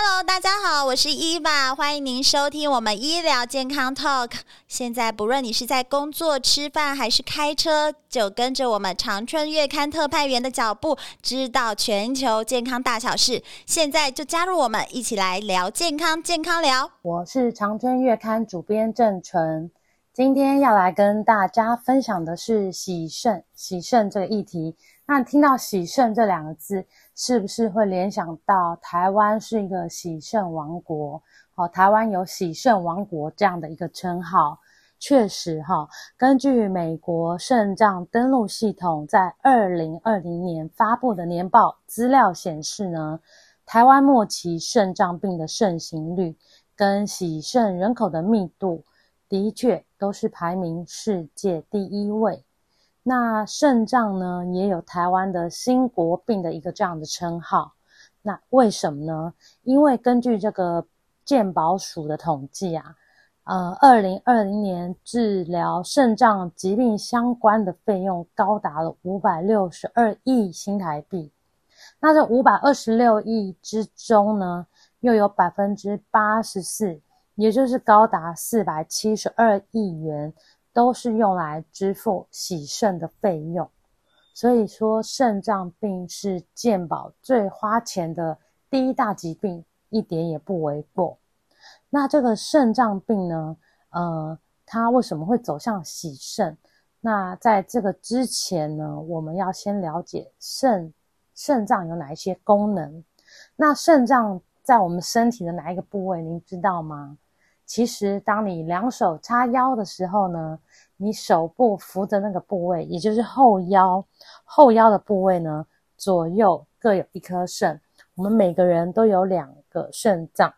Hello，大家好，我是伊娃，欢迎您收听我们医疗健康 Talk。现在不论你是在工作、吃饭还是开车，就跟着我们长春月刊特派员的脚步，知道全球健康大小事。现在就加入我们，一起来聊健康，健康聊。我是长春月刊主编郑纯。今天要来跟大家分享的是洗肾，洗肾这个议题。那听到洗肾这两个字，是不是会联想到台湾是一个喜肾王国？哦，台湾有喜肾王国这样的一个称号。确实哈，根据美国肾脏登录系统在二零二零年发布的年报资料显示呢，台湾末期肾脏病的盛行率跟喜肾人口的密度。的确都是排名世界第一位。那肾脏呢，也有台湾的新国病的一个这样的称号。那为什么呢？因为根据这个健保署的统计啊，呃，二零二零年治疗肾脏疾病相关的费用高达了五百六十二亿新台币。那这五百二十六亿之中呢，又有百分之八十四。也就是高达四百七十二亿元，都是用来支付洗肾的费用。所以说，肾脏病是健保最花钱的第一大疾病，一点也不为过。那这个肾脏病呢，呃，它为什么会走向洗肾？那在这个之前呢，我们要先了解肾肾脏有哪一些功能。那肾脏在我们身体的哪一个部位？您知道吗？其实，当你两手叉腰的时候呢，你手部扶着那个部位，也就是后腰，后腰的部位呢，左右各有一颗肾。我们每个人都有两个肾脏。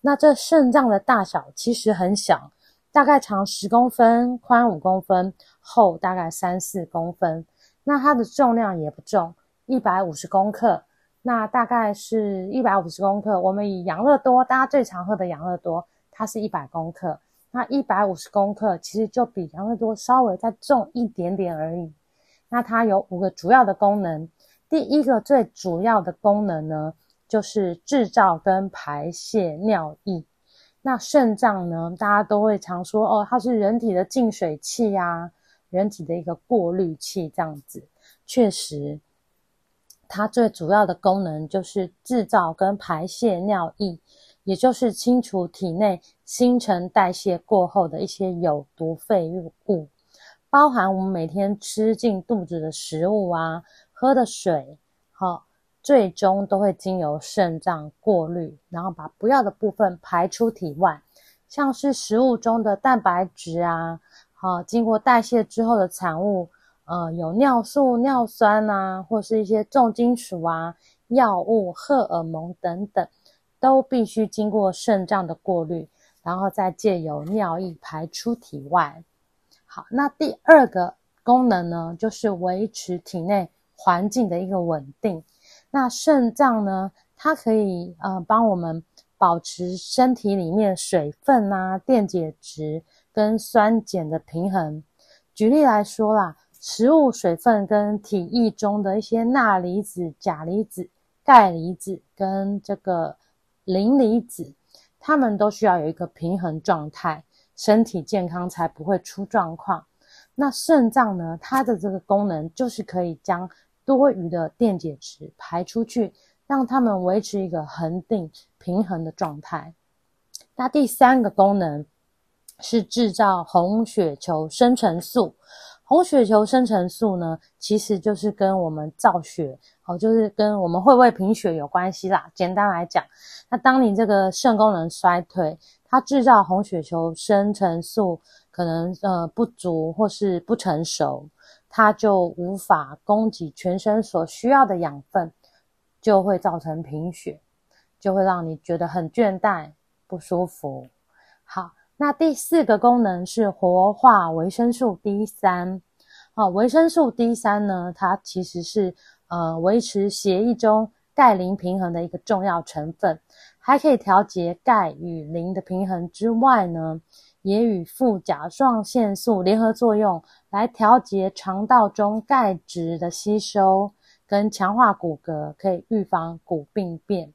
那这肾脏的大小其实很小，大概长十公分，宽五公分，厚大概三四公分。那它的重量也不重，一百五十公克。那大概是一百五十公克。我们以养乐多，大家最常喝的养乐多。它是一百公克，那一百五十公克其实就比养乐多稍微再重一点点而已。那它有五个主要的功能，第一个最主要的功能呢，就是制造跟排泄尿液。那肾脏呢，大家都会常说哦，它是人体的净水器呀，人体的一个过滤器这样子。确实，它最主要的功能就是制造跟排泄尿液。也就是清除体内新陈代谢过后的一些有毒废物，包含我们每天吃进肚子的食物啊、喝的水，好，最终都会经由肾脏过滤，然后把不要的部分排出体外。像是食物中的蛋白质啊，好，经过代谢之后的产物，呃，有尿素、尿酸啊，或是一些重金属啊、药物、荷尔蒙等等。都必须经过肾脏的过滤，然后再借由尿液排出体外。好，那第二个功能呢，就是维持体内环境的一个稳定。那肾脏呢，它可以呃帮我们保持身体里面水分啊、电解质跟酸碱的平衡。举例来说啦，食物水分跟体液中的一些钠离子、钾离子、钙离子跟这个。磷离子，它们都需要有一个平衡状态，身体健康才不会出状况。那肾脏呢？它的这个功能就是可以将多余的电解质排出去，让它们维持一个恒定平衡的状态。那第三个功能是制造红血球生成素。红血球生成素呢，其实就是跟我们造血，哦，就是跟我们会不会贫血有关系啦。简单来讲，那当你这个肾功能衰退，它制造红血球生成素可能呃不足或是不成熟，它就无法供给全身所需要的养分，就会造成贫血，就会让你觉得很倦怠、不舒服。好。那第四个功能是活化维生素 D 三，好，维生素 D 三呢，它其实是呃维持血液中钙磷平衡的一个重要成分，还可以调节钙与磷的平衡之外呢，也与副甲状腺素联合作用，来调节肠道中钙质的吸收跟强化骨骼，可以预防骨病变。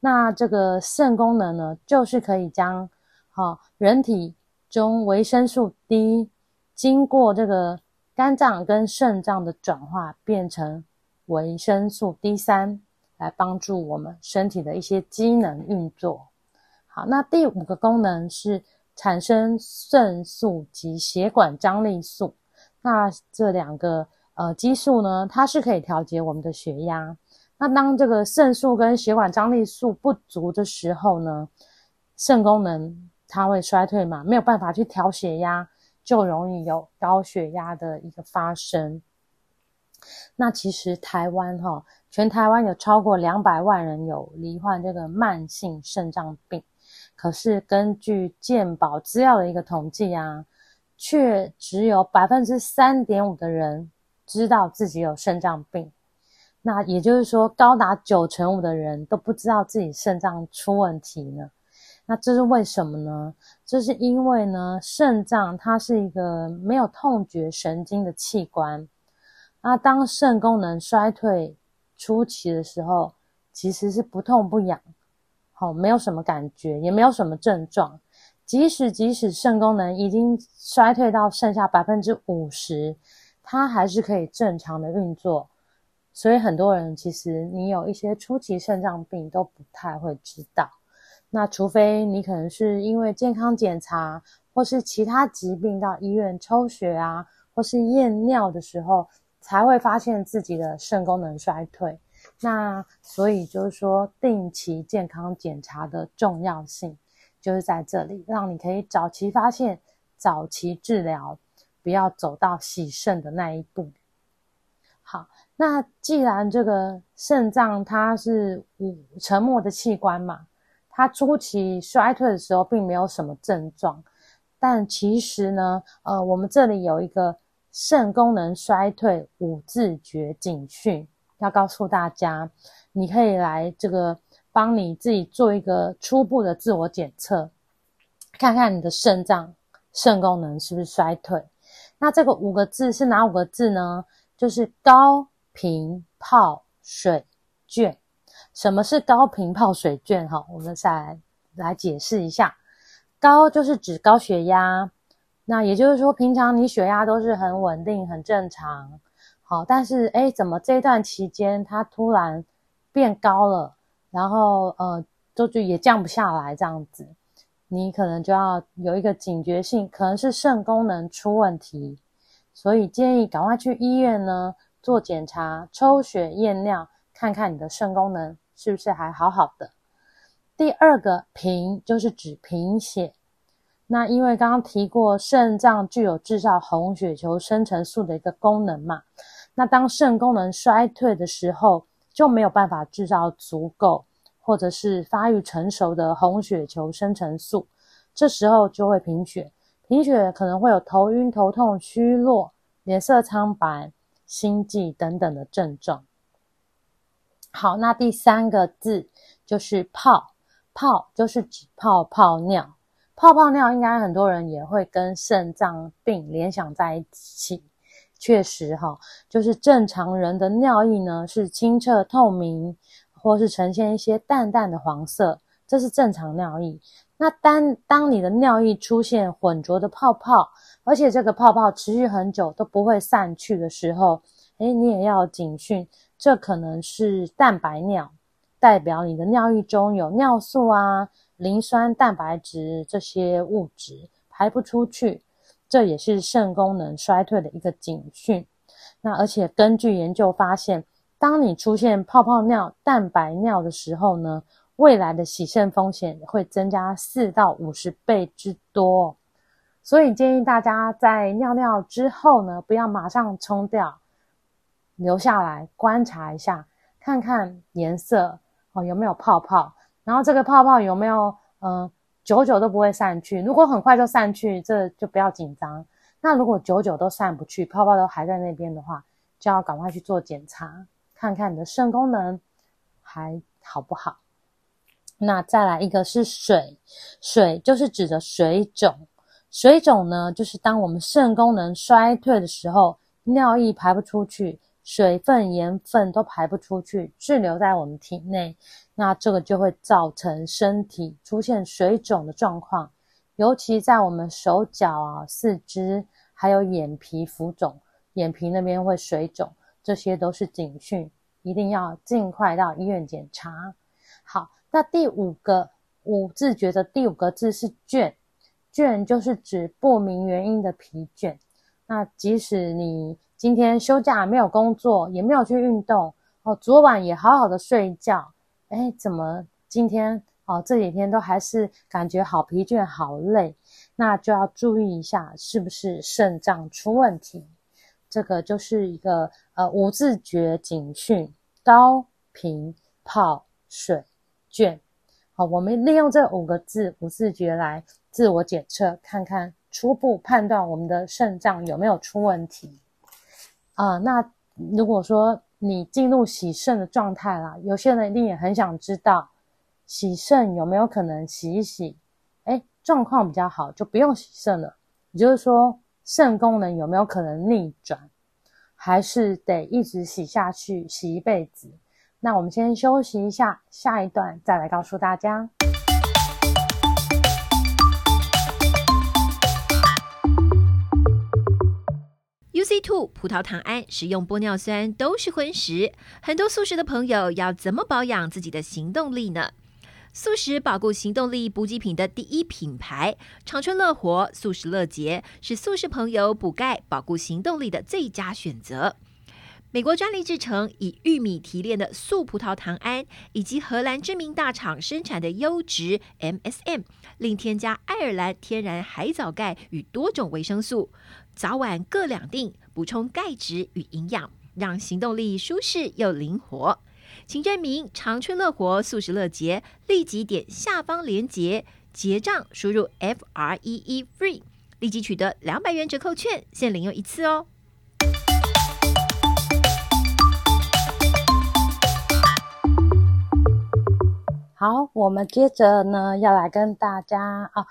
那这个肾功能呢，就是可以将好，人体中维生素 D 经过这个肝脏跟肾脏的转化，变成维生素 D 三，来帮助我们身体的一些机能运作。好，那第五个功能是产生肾素及血管张力素。那这两个呃激素呢，它是可以调节我们的血压。那当这个肾素跟血管张力素不足的时候呢，肾功能它会衰退嘛，没有办法去调血压，就容易有高血压的一个发生。那其实台湾哈，全台湾有超过两百万人有罹患这个慢性肾脏病，可是根据健保资料的一个统计啊，却只有百分之三点五的人知道自己有肾脏病。那也就是说，高达九成五的人都不知道自己肾脏出问题呢。那这是为什么呢？这是因为呢，肾脏它是一个没有痛觉神经的器官。那当肾功能衰退初期的时候，其实是不痛不痒，好，没有什么感觉，也没有什么症状。即使即使肾功能已经衰退到剩下百分之五十，它还是可以正常的运作。所以很多人其实你有一些初期肾脏病都不太会知道。那除非你可能是因为健康检查或是其他疾病到医院抽血啊，或是验尿的时候，才会发现自己的肾功能衰退。那所以就是说，定期健康检查的重要性就是在这里，让你可以早期发现、早期治疗，不要走到洗肾的那一步。好，那既然这个肾脏它是五沉默的器官嘛。它初期衰退的时候，并没有什么症状，但其实呢，呃，我们这里有一个肾功能衰退五字诀警讯，要告诉大家，你可以来这个帮你自己做一个初步的自我检测，看看你的肾脏肾功能是不是衰退。那这个五个字是哪五个字呢？就是高频泡水卷。什么是高频泡水卷？哈，我们再来来解释一下。高就是指高血压，那也就是说，平常你血压都是很稳定、很正常，好，但是诶，怎么这段期间它突然变高了，然后呃，都就也降不下来这样子，你可能就要有一个警觉性，可能是肾功能出问题，所以建议赶快去医院呢做检查、抽血验尿，看看你的肾功能。是不是还好好的？第二个贫就是指贫血。那因为刚刚提过，肾脏具有制造红血球生成素的一个功能嘛。那当肾功能衰退的时候，就没有办法制造足够或者是发育成熟的红血球生成素，这时候就会贫血。贫血可能会有头晕、头痛、虚弱、脸色苍白、心悸等等的症状。好，那第三个字就是泡，泡就是指泡泡尿，泡泡尿应该很多人也会跟肾脏病联想在一起。确实哈，就是正常人的尿液呢是清澈透明，或是呈现一些淡淡的黄色，这是正常尿液。那当当你的尿液出现浑浊的泡泡，而且这个泡泡持续很久都不会散去的时候，诶，你也要警讯。这可能是蛋白尿，代表你的尿液中有尿素啊、磷酸蛋白质这些物质排不出去，这也是肾功能衰退的一个警讯。那而且根据研究发现，当你出现泡泡尿、蛋白尿的时候呢，未来的洗肾风险会增加四到五十倍之多。所以建议大家在尿尿之后呢，不要马上冲掉，留下来观察一下，看看颜色哦，有没有泡泡。然后这个泡泡有没有，嗯、久久都不会散去？如果很快就散去，这就不要紧张。那如果久久都散不去，泡泡都还在那边的话，就要赶快去做检查，看看你的肾功能还好不好。那再来一个是水，水就是指的水肿。水肿呢，就是当我们肾功能衰退的时候，尿液排不出去。水分、盐分都排不出去，滞留在我们体内，那这个就会造成身体出现水肿的状况，尤其在我们手脚啊、四肢，还有眼皮浮肿，眼皮那边会水肿，这些都是警讯，一定要尽快到医院检查。好，那第五个五字诀的第五个字是倦，倦就是指不明原因的疲倦，那即使你。今天休假没有工作，也没有去运动哦。昨晚也好好的睡一觉，哎，怎么今天哦这几天都还是感觉好疲倦、好累？那就要注意一下，是不是肾脏出问题？这个就是一个呃无自觉警讯：高、频、泡、水、卷。好，我们利用这五个字无自觉来自我检测，看看初步判断我们的肾脏有没有出问题。啊、那如果说你进入洗肾的状态啦，有些人一定也很想知道，洗肾有没有可能洗一洗，诶，状况比较好就不用洗肾了。也就是说，肾功能有没有可能逆转，还是得一直洗下去，洗一辈子？那我们先休息一下，下一段再来告诉大家。UC2 葡萄糖胺、食用玻尿酸都是荤食，很多素食的朋友要怎么保养自己的行动力呢？素食保固行动力补给品的第一品牌长春乐活素食乐捷是素食朋友补钙保固行动力的最佳选择。美国专利制成，以玉米提炼的素葡萄糖胺，以及荷兰知名大厂生产的优质 MSM，另添加爱尔兰天然海藻钙与多种维生素，早晚各两锭，补充钙质与营养，让行动力舒适又灵活。请证明长春乐活素食乐节，立即点下方链接结账，输入 F R E E FREE，立即取得两百元折扣券，限领用一次哦。好，我们接着呢要来跟大家啊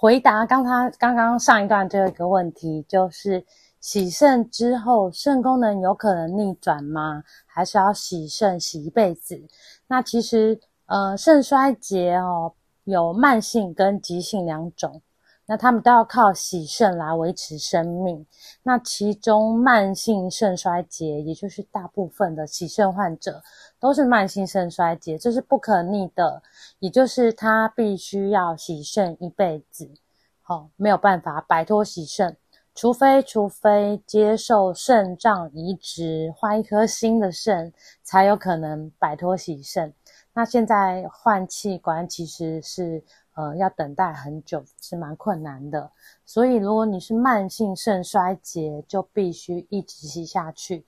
回答刚才刚刚上一段这个问题，就是洗肾之后肾功能有可能逆转吗？还是要洗肾洗一辈子？那其实呃肾衰竭哦有慢性跟急性两种。那他们都要靠洗肾来维持生命。那其中慢性肾衰竭，也就是大部分的洗肾患者都是慢性肾衰竭，这是不可逆的，也就是他必须要洗肾一辈子，好、哦，没有办法摆脱洗肾，除非除非接受肾脏移植，换一颗新的肾，才有可能摆脱洗肾。那现在换器官其实是。呃，要等待很久是蛮困难的，所以如果你是慢性肾衰竭，就必须一直吸下去。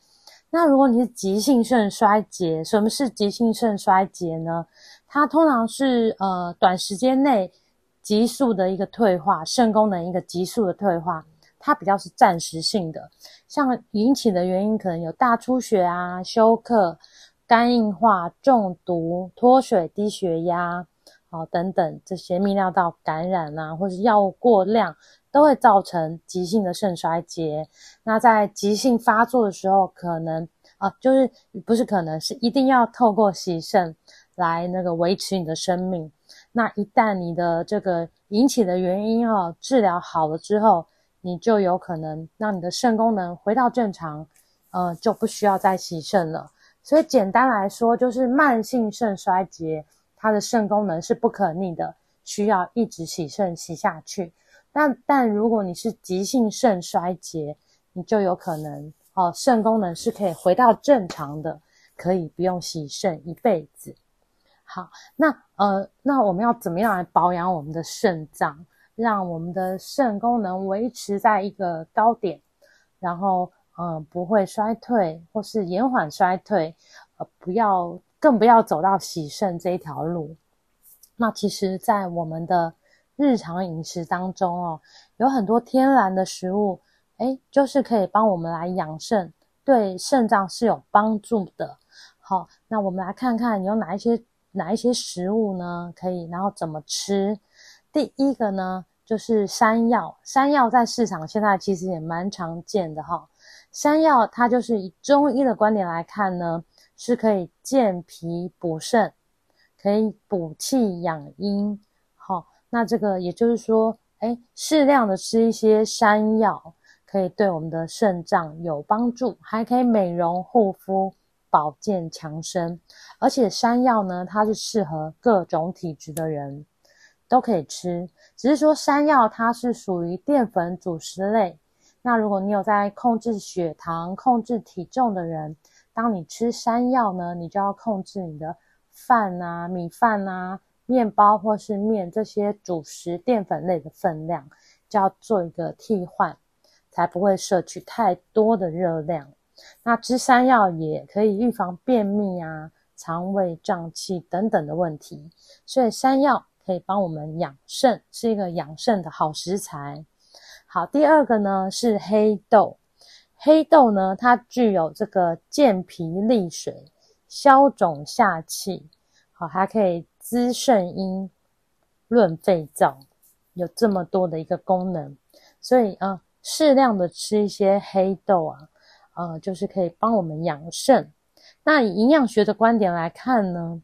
那如果你是急性肾衰竭，什么是急性肾衰竭呢？它通常是呃短时间内急速的一个退化，肾功能一个急速的退化，它比较是暂时性的。像引起的原因可能有大出血啊、休克、肝硬化、中毒、脱水、低血压。好，等等这些泌尿道感染啊，或是药物过量，都会造成急性的肾衰竭。那在急性发作的时候，可能啊，就是不是可能是一定要透过洗肾来那个维持你的生命。那一旦你的这个引起的原因哦，治疗好了之后，你就有可能让你的肾功能回到正常，呃，就不需要再洗肾了。所以简单来说，就是慢性肾衰竭。它的肾功能是不可逆的，需要一直洗肾洗下去。但但如果你是急性肾衰竭，你就有可能哦，肾功能是可以回到正常的，可以不用洗肾一辈子。好，那呃，那我们要怎么样来保养我们的肾脏，让我们的肾功能维持在一个高点，然后呃不会衰退或是延缓衰退，呃不要更不要走到洗肾这一条路。那其实，在我们的日常饮食当中哦，有很多天然的食物，诶，就是可以帮我们来养肾，对肾脏是有帮助的。好，那我们来看看有哪一些。哪一些食物呢？可以，然后怎么吃？第一个呢，就是山药。山药在市场现在其实也蛮常见的哈。山药它就是以中医的观点来看呢，是可以健脾补肾，可以补气养阴。好，那这个也就是说，诶，适量的吃一些山药，可以对我们的肾脏有帮助，还可以美容护肤。保健强身，而且山药呢，它是适合各种体质的人都可以吃。只是说山药它是属于淀粉主食类，那如果你有在控制血糖、控制体重的人，当你吃山药呢，你就要控制你的饭啊、米饭啊、面包或是面这些主食淀粉类的分量，就要做一个替换，才不会摄取太多的热量。那吃山药也可以预防便秘啊、肠胃胀气等等的问题，所以山药可以帮我们养肾，是一个养肾的好食材。好，第二个呢是黑豆，黑豆呢它具有这个健脾利水、消肿下气，好，还可以滋肾阴、润肺燥，有这么多的一个功能，所以啊、适量的吃一些黑豆啊。呃，就是可以帮我们养肾。那以营养学的观点来看呢，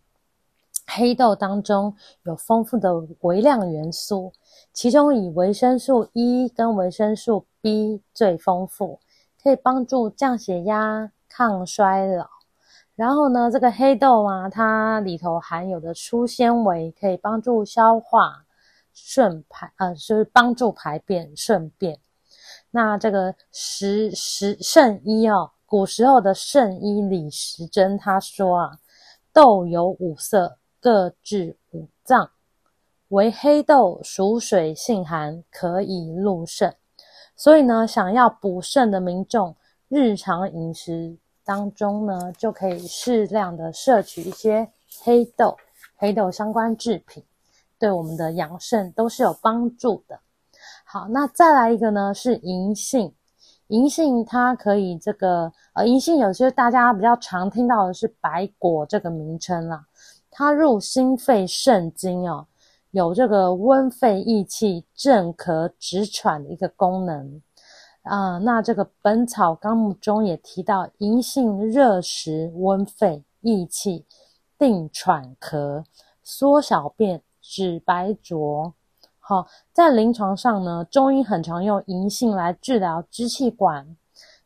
黑豆当中有丰富的微量元素，其中以维生素 E 跟维生素 B 最丰富，可以帮助降血压、抗衰老。然后呢，这个黑豆啊，它里头含有的粗纤维可以帮助消化、顺排，呃，就是帮助排便顺便。那这个时时圣医哦，古时候的圣医李时珍他说啊，豆有五色，各治五脏，唯黑豆属水性寒，可以入肾。所以呢，想要补肾的民众，日常饮食当中呢，就可以适量的摄取一些黑豆、黑豆相关制品，对我们的养肾都是有帮助的。好，那再来一个呢，是银杏。银杏它可以这个，呃，银杏有些大家比较常听到的是白果这个名称啦。它入心肺肾经哦，有这个温肺益气、镇咳止喘的一个功能。啊、那这个《本草纲目》中也提到，银杏热食温肺益气、定喘咳、缩小便、止白浊。好，在临床上呢，中医很常用银杏来治疗支气管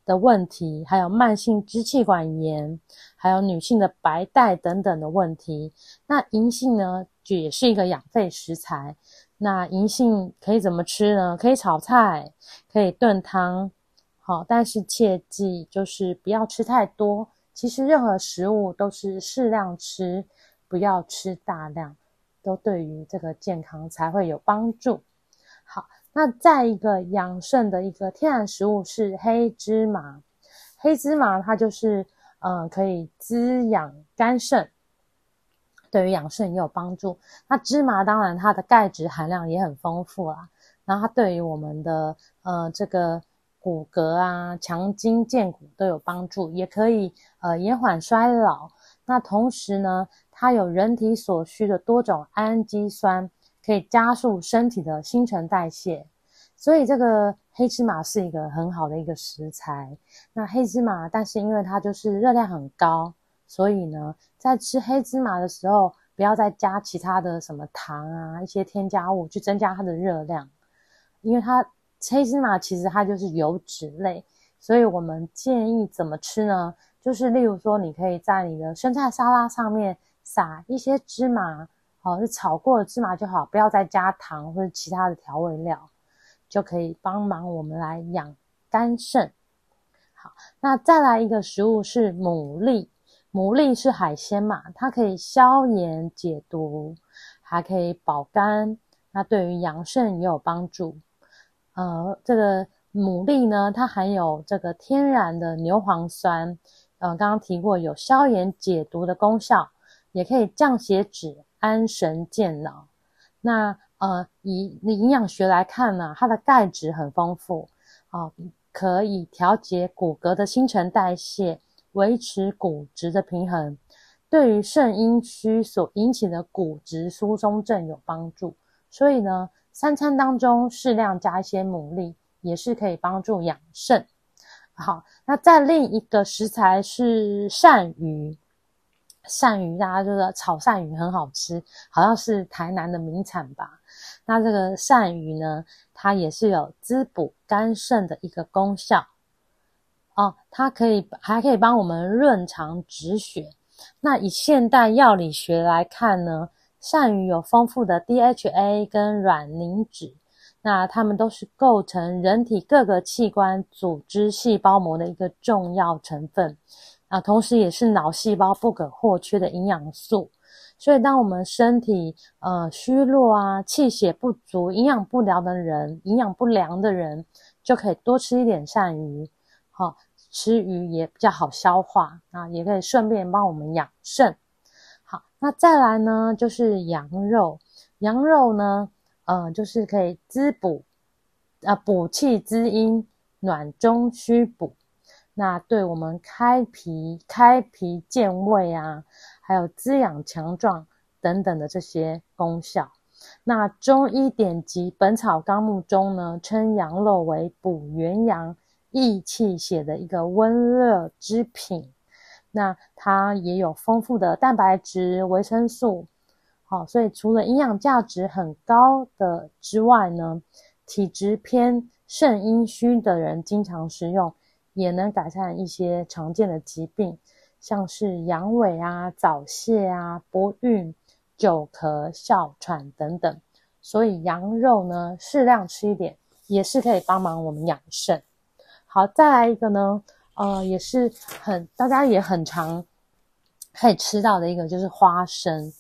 的问题，还有慢性支气管炎，还有女性的白带等等的问题。那银杏呢，就也是一个养肺食材。那银杏可以怎么吃呢？可以炒菜，可以炖汤。好，但是切记就是不要吃太多。其实任何食物都是适量吃，不要吃大量。都对于这个健康才会有帮助。好，那再一个养肾的一个天然食物是黑芝麻。黑芝麻它就是呃可以滋养肝肾，对于养肾也有帮助。那芝麻当然它的钙质含量也很丰富啦，然后它对于我们的呃这个骨骼啊、强筋健骨都有帮助，也可以呃延缓衰老。那同时呢，它有人体所需的多种氨基酸，可以加速身体的新陈代谢，所以这个黑芝麻是一个很好的一个食材。那黑芝麻，但是因为它就是热量很高，所以呢，在吃黑芝麻的时候，不要再加其他的什么糖啊，一些添加物去增加它的热量，因为它黑芝麻其实它就是油脂类，所以我们建议怎么吃呢？就是例如说，你可以在你的生菜沙拉上面。撒一些芝麻，哦，是炒过的芝麻就好，不要再加糖或者其他的调味料，就可以帮忙我们来养肝肾。好，那再来一个食物是牡蛎，牡蛎是海鲜嘛，它可以消炎解毒，还可以保肝，那对于养肾也有帮助。呃，这个牡蛎呢，它含有这个天然的牛磺酸，呃，刚刚提过有消炎解毒的功效，也可以降血脂。安神健脑。那呃，以营养学来看呢，它的钙质很丰富啊，可以调节骨骼的新陈代谢，维持骨质的平衡，对于肾阴虚所引起的骨质疏松症有帮助。所以呢，三餐当中适量加一些牡蛎，也是可以帮助养肾。好，那再另一个食材是鳝鱼。鳝鱼，大家就是炒鳝鱼很好吃，好像是台南的名产吧。那这个鳝鱼呢，它也是有滋补肝肾的一个功效哦。它可以还可以帮我们润肠止血。那以现代药理学来看呢，鳝鱼有丰富的 DHA 跟卵磷脂，那它们都是构成人体各个器官组织细胞膜的一个重要成分。啊，同时也是脑细胞不可或缺的营养素，所以当我们身体呃虚弱啊、气血不足、营养不良的人、营养不良的人，就可以多吃一点鳝鱼，哦、吃鱼也比较好消化啊，也可以顺便帮我们养肾。好，那再来呢，就是羊肉，羊肉呢，呃，就是可以滋补，啊、补气滋阴，暖中虚补。那对我们开脾、开脾健胃啊，还有滋养强壮等等的这些功效。那中医典籍《本草纲目》中呢，称羊肉为补元阳、益气血的一个温热之品。那它也有丰富的蛋白质、维生素。好，所以除了营养价值很高的之外呢，体质偏肾阴虚的人经常食用。也能改善一些常见的疾病，像是阳痿啊、早泄啊、不孕、久咳、哮喘等等。所以羊肉呢，适量吃一点，也是可以帮忙我们养肾。好，再来一个呢，呃，也是很大家也很常可以吃到的一个，就是花生。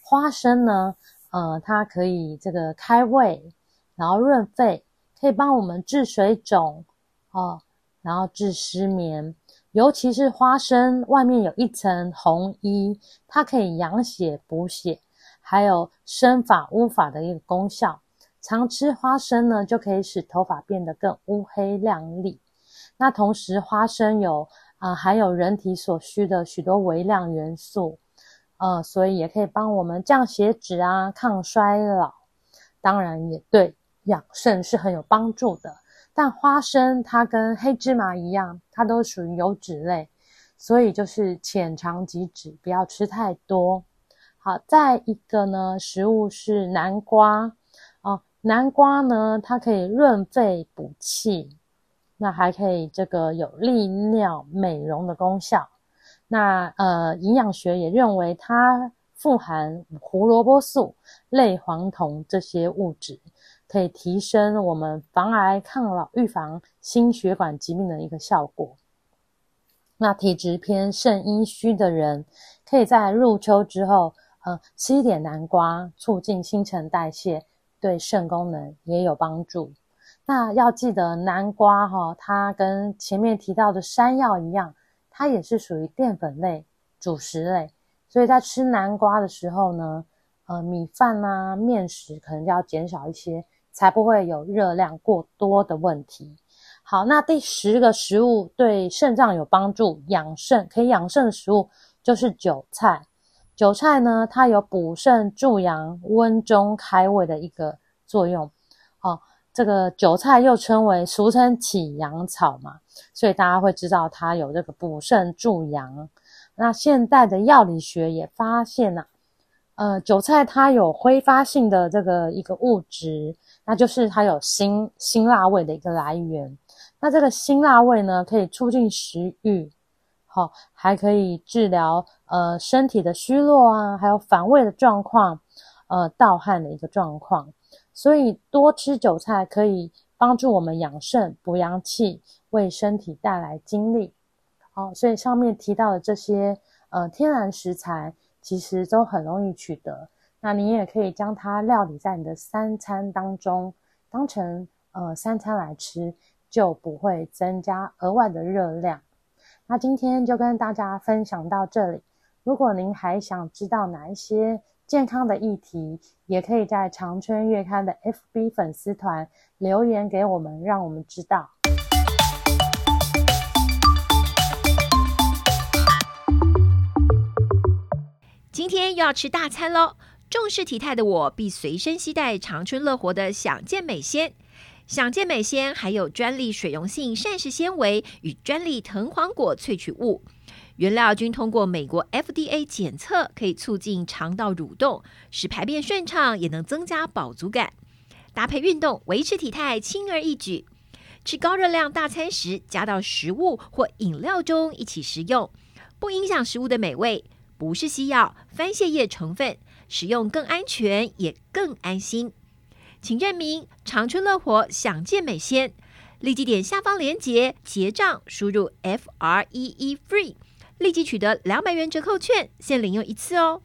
花生呢，呃，它可以这个开胃，然后润肺，可以帮我们治水肿哦。然后治失眠，尤其是花生外面有一层红衣，它可以养血补血，还有生发乌发的一个功效。常吃花生呢，就可以使头发变得更乌黑亮丽。那同时，花生有啊、呃、含有人体所需的许多微量元素，呃，所以也可以帮我们降血脂啊，抗衰老。当然，也对养肾是很有帮助的。但花生它跟黑芝麻一样，它都属于油脂类，所以就是浅尝即止，不要吃太多。好，再一个呢，食物是南瓜哦。南瓜呢，它可以润肺补气，那还可以这个有利尿美容的功效。那呃，营养学也认为它富含胡萝卜素、类黄酮这些物质。可以提升我们防癌、抗老、预防心血管疾病的一个效果。那体质偏肾阴虚的人，可以在入秋之后，呃，吃一点南瓜，促进新陈代谢，对肾功能也有帮助。那要记得，南瓜哈、它跟前面提到的山药一样，它也是属于淀粉类、主食类，所以在吃南瓜的时候呢，呃，米饭啊、面食可能就要减少一些。才不会有热量过多的问题。好，那第十个食物对肾脏有帮助、养肾可以养肾的食物就是韭菜。韭菜呢，它有补肾助阳、温中开胃的一个作用。哦，这个韭菜又称为俗称起阳草嘛，所以大家会知道它有这个补肾助阳。那现代的药理学也发现啊，呃，韭菜它有挥发性的这个一个物质。那就是它有辛辛辣味的一个来源。那这个辛辣味呢，可以促进食欲，好、哦，还可以治疗呃身体的虚弱啊，还有反胃的状况，呃盗汗的一个状况。所以多吃韭菜可以帮助我们养肾、补阳气，为身体带来精力。好，所以上面提到的这些呃天然食材，其实都很容易取得。那你也可以将它料理在你的三餐当中，当成呃三餐来吃，就不会增加额外的热量。那今天就跟大家分享到这里。如果您还想知道哪一些健康的议题，也可以在长春月刊的 FB 粉丝团留言给我们，让我们知道。今天又要吃大餐喽！重视体态的我必随身携带长春乐活的享健美纤。享健美纤含有专利水溶性膳食纤维与专利藤黄果萃取物，原料均通过美国 FDA 检测，可以促进肠道蠕动，使排便顺畅，也能增加饱足感。搭配运动，维持体态轻而易举。吃高热量大餐时，加到食物或饮料中一起食用，不影响食物的美味。不是西药，番泻叶成分，使用更安全，也更安心。请认明长春乐活享健美鲜，立即点下方链接结账，输入 F R E E FREE，立即取得两百元折扣券，限领用一次哦。